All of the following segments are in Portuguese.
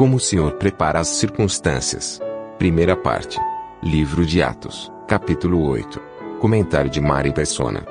Como o Senhor prepara as circunstâncias. Primeira parte. Livro de Atos, capítulo 8. Comentário de Mari Persona.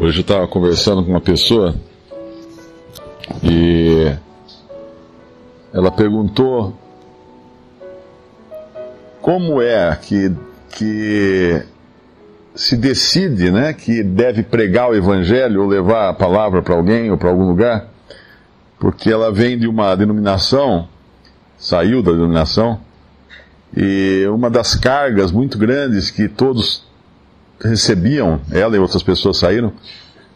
Hoje eu estava conversando com uma pessoa e ela perguntou como é que, que se decide né, que deve pregar o evangelho ou levar a palavra para alguém ou para algum lugar, porque ela vem de uma denominação, saiu da denominação, e uma das cargas muito grandes que todos recebiam, ela e outras pessoas saíram,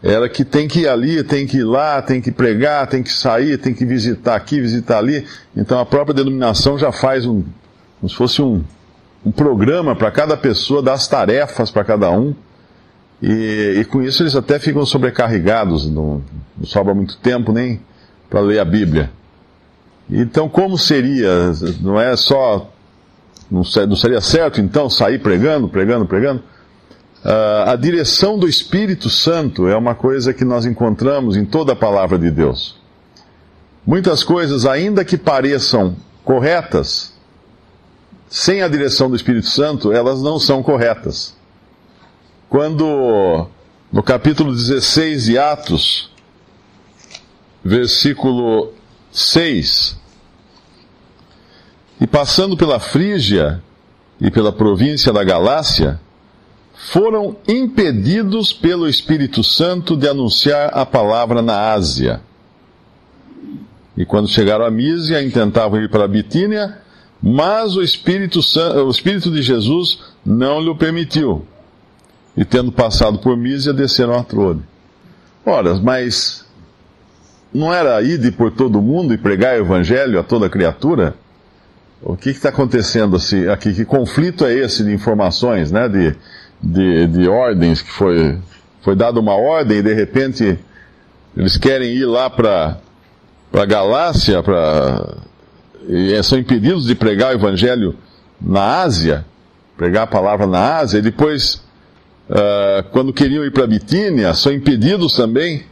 era que tem que ir ali, tem que ir lá, tem que pregar, tem que sair, tem que visitar aqui, visitar ali. Então a própria denominação já faz um, como se fosse um, um programa para cada pessoa, dá as tarefas para cada um. E, e, com isso eles até ficam sobrecarregados, não, não sobra muito tempo nem para ler a Bíblia. Então, como seria? Não é só. Não, seria certo então sair pregando, pregando, pregando? Uh, a direção do Espírito Santo é uma coisa que nós encontramos em toda a palavra de Deus. Muitas coisas, ainda que pareçam corretas, sem a direção do Espírito Santo, elas não são corretas. Quando, no capítulo 16 de Atos, versículo 6, e passando pela Frígia e pela província da Galácia, foram impedidos pelo Espírito Santo de anunciar a palavra na Ásia. E quando chegaram a Mísia, intentavam ir para a Bitínia, mas o Espírito, o Espírito de Jesus não lhe permitiu. E tendo passado por Mísia, desceram a Trode. Ora, mas não era ir por todo mundo e pregar o Evangelho a toda criatura? O que está acontecendo assim, aqui? Que conflito é esse de informações, né? De, de, de ordens, que foi, foi dada uma ordem e de repente eles querem ir lá para a Galácia, pra, e são impedidos de pregar o Evangelho na Ásia, pregar a palavra na Ásia, e depois, uh, quando queriam ir para Bitínia, são impedidos também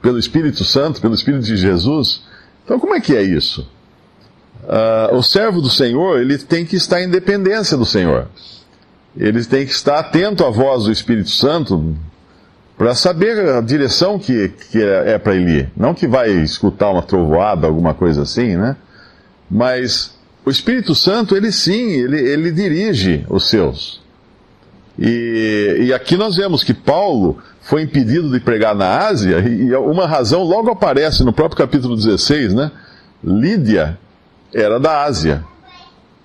pelo Espírito Santo, pelo Espírito de Jesus. Então, como é que é isso? Uh, o servo do Senhor, ele tem que estar em dependência do Senhor eles têm que estar atento à voz do Espírito Santo para saber a direção que, que é, é para ele. Não que vai escutar uma trovoada, alguma coisa assim, né? Mas o Espírito Santo, ele sim, ele, ele dirige os seus. E, e aqui nós vemos que Paulo foi impedido de pregar na Ásia, e uma razão logo aparece no próprio capítulo 16, né? Lídia era da Ásia,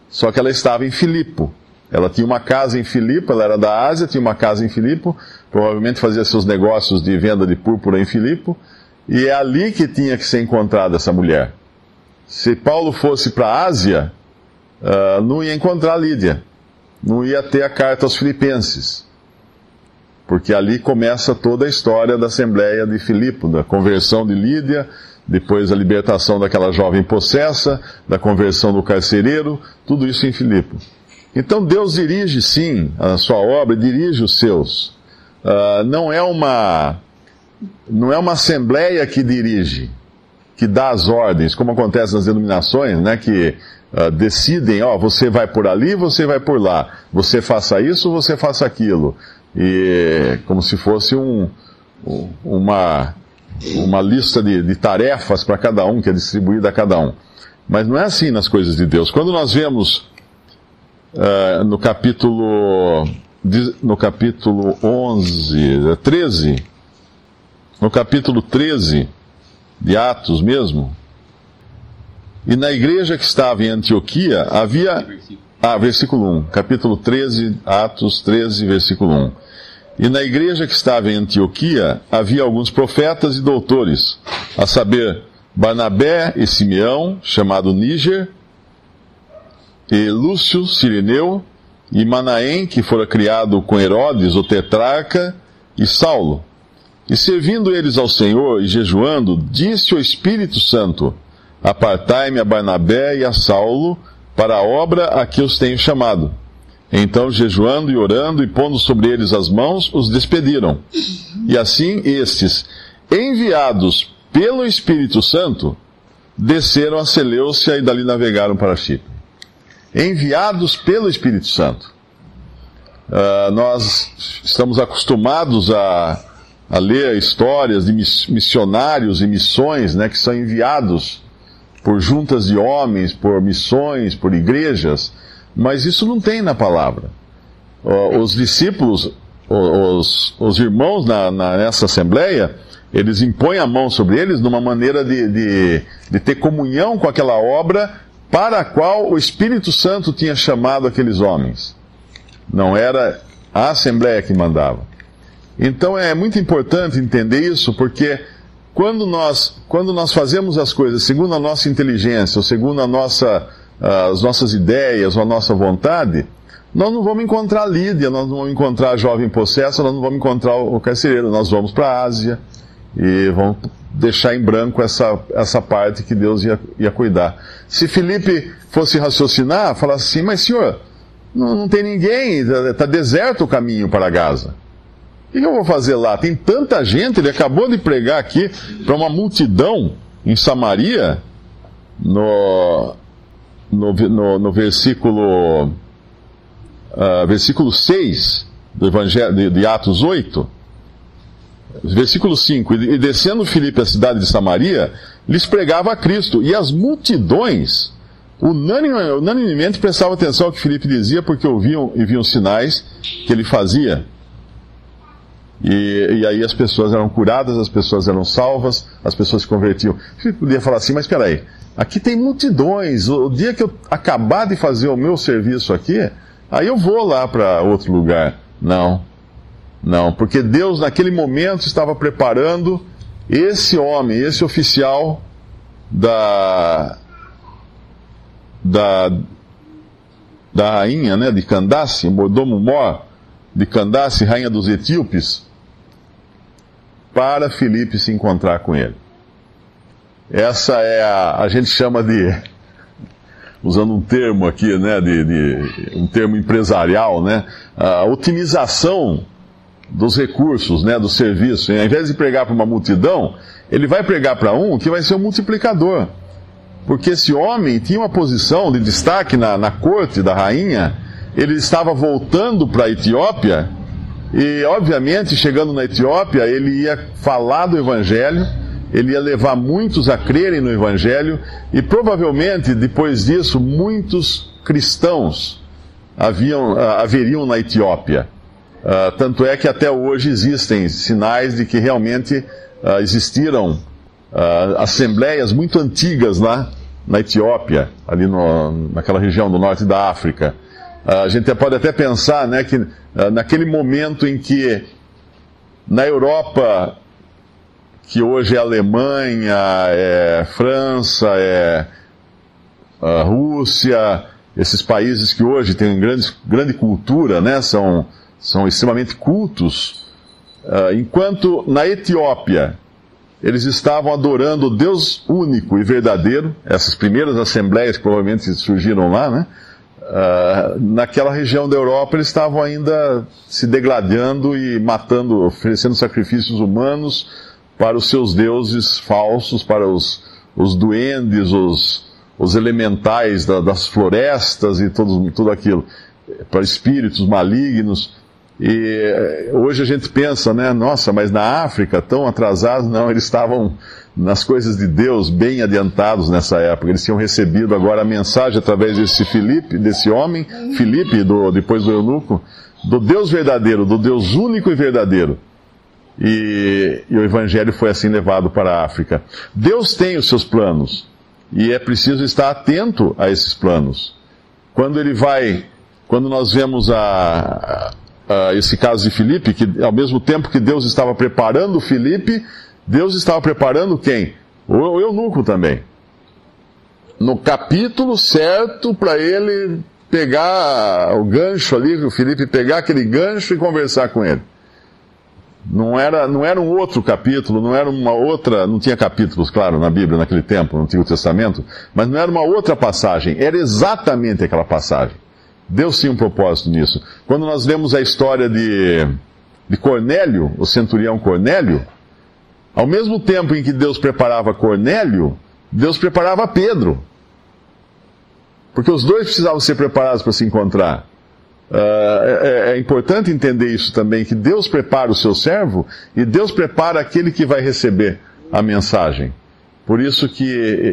só que ela estava em Filipo. Ela tinha uma casa em Filipe, ela era da Ásia, tinha uma casa em Filipe, provavelmente fazia seus negócios de venda de púrpura em Filipe, e é ali que tinha que ser encontrada essa mulher. Se Paulo fosse para a Ásia, uh, não ia encontrar Lídia, não ia ter a carta aos Filipenses, porque ali começa toda a história da Assembleia de Filipe, da conversão de Lídia, depois a libertação daquela jovem possessa, da conversão do carcereiro, tudo isso em Filipe. Então Deus dirige sim a sua obra, dirige os seus. Uh, não é uma não é uma assembleia que dirige, que dá as ordens, como acontece nas denominações, né, que uh, decidem, ó, você vai por ali, você vai por lá, você faça isso, você faça aquilo, e como se fosse um, uma uma lista de, de tarefas para cada um que é distribuída a cada um. Mas não é assim nas coisas de Deus. Quando nós vemos uh, no capítulo no capítulo 11, 13, é no capítulo 13 de Atos mesmo, e na igreja que estava em Antioquia havia. Ah, versículo 1, capítulo 13, Atos 13, versículo 1. E na igreja que estava em Antioquia havia alguns profetas e doutores, a saber, Barnabé e Simeão, chamado Níger, e Lúcio Sirineu, e Manaém, que fora criado com Herodes, o tetrarca, e Saulo. E servindo eles ao Senhor e jejuando, disse o Espírito Santo: Apartai-me a Barnabé e a Saulo para a obra a que os tenho chamado. Então, jejuando e orando e pondo sobre eles as mãos, os despediram. E assim estes, enviados pelo Espírito Santo, desceram a Seleucia e dali navegaram para Chipre. Enviados pelo Espírito Santo. Uh, nós estamos acostumados a, a ler histórias de missionários e missões né, que são enviados por juntas de homens, por missões, por igrejas, mas isso não tem na palavra. Os discípulos, os, os irmãos na, na, nessa assembleia, eles impõem a mão sobre eles numa maneira de, de, de ter comunhão com aquela obra para a qual o Espírito Santo tinha chamado aqueles homens. Não era a Assembleia que mandava. Então é muito importante entender isso, porque quando nós, quando nós fazemos as coisas segundo a nossa inteligência, ou segundo a nossa, as nossas ideias, ou a nossa vontade, nós não vamos encontrar Lídia, nós não vamos encontrar a jovem possessa, nós não vamos encontrar o carcereiro, nós vamos para a Ásia e vamos deixar em branco essa, essa parte que Deus ia, ia cuidar. Se Felipe fosse raciocinar, falar assim, mas senhor, não, não tem ninguém, está tá deserto o caminho para Gaza. O que eu vou fazer lá? Tem tanta gente, ele acabou de pregar aqui para uma multidão em Samaria, no, no, no, no versículo, uh, versículo 6 do Evangelho, de, de, Atos 8, versículo 5: E descendo Filipe à cidade de Samaria, lhes pregava a Cristo, e as multidões unanimemente prestavam atenção ao que Filipe dizia, porque ouviam e viam sinais que ele fazia. E, e, aí as pessoas eram curadas, as pessoas eram salvas, as pessoas se convertiam. Filipe podia falar assim, mas peraí, aqui tem multidões, o, o dia que eu acabar de fazer o meu serviço aqui, aí eu vou lá para outro lugar. Não, não, porque Deus naquele momento estava preparando esse homem, esse oficial da, da, da rainha né, de Candace, mordomo Mor de Candace, rainha dos etíopes, para Filipe se encontrar com ele. Essa é a, a gente chama de, usando um termo aqui, né, de, de um termo empresarial, né, a otimização dos recursos, né, do serviço. E, ao invés de pregar para uma multidão, ele vai pregar para um que vai ser um multiplicador. Porque esse homem tinha uma posição de destaque na, na corte da rainha, ele estava voltando para a Etiópia, e obviamente, chegando na Etiópia, ele ia falar do Evangelho, ele ia levar muitos a crerem no Evangelho, e provavelmente, depois disso, muitos cristãos haviam, ah, haveriam na Etiópia. Uh, tanto é que até hoje existem sinais de que realmente uh, existiram uh, assembleias muito antigas lá na Etiópia, ali no, naquela região do norte da África. A gente pode até pensar né, que naquele momento em que na Europa, que hoje é Alemanha, é França, é Rússia, esses países que hoje têm grande, grande cultura, né, são são extremamente cultos, uh, enquanto na Etiópia eles estavam adorando o Deus único e verdadeiro, essas primeiras assembleias que provavelmente surgiram lá, né? Uh, naquela região da Europa eles estavam ainda se degradando e matando, oferecendo sacrifícios humanos para os seus deuses falsos, para os, os duendes, os, os elementais da, das florestas e tudo, tudo aquilo, para espíritos malignos. E eh, hoje a gente pensa, né, nossa, mas na África, tão atrasados, não, eles estavam nas coisas de Deus bem adiantados nessa época. Eles tinham recebido agora a mensagem através desse Filipe, desse homem, Filipe, do, depois do eunuco, do Deus verdadeiro, do Deus único e verdadeiro. E, e o evangelho foi assim levado para a África. Deus tem os seus planos e é preciso estar atento a esses planos. Quando ele vai, quando nós vemos a, uh, esse caso de Filipe, que ao mesmo tempo que Deus estava preparando Filipe, Deus estava preparando quem? O eunuco também. No capítulo certo para ele pegar o gancho ali, o Filipe pegar aquele gancho e conversar com ele. Não era, não era um outro capítulo, não era uma outra, não tinha capítulos, claro, na Bíblia naquele tempo, no Antigo Testamento, mas não era uma outra passagem, era exatamente aquela passagem. Deus tinha um propósito nisso. Quando nós lemos a história de, de Cornélio, o centurião Cornélio, ao mesmo tempo em que Deus preparava Cornélio, Deus preparava Pedro. Porque os dois precisavam ser preparados para se encontrar. Uh, é, é, importante entender isso também, que Deus prepara o seu servo e Deus prepara aquele que vai receber a mensagem. Por isso que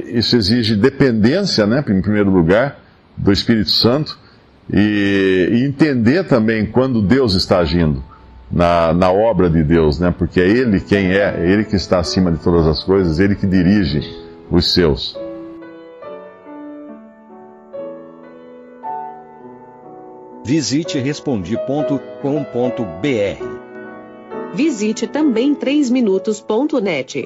isso exige dependência, né, em primeiro lugar, do Espírito Santo e entender também quando Deus está agindo na, na obra de Deus, né, porque é Ele quem é, é Ele que está acima de todas as coisas, Ele que dirige os seus. Visite respondi.com.br. Visite também 3minutos.net.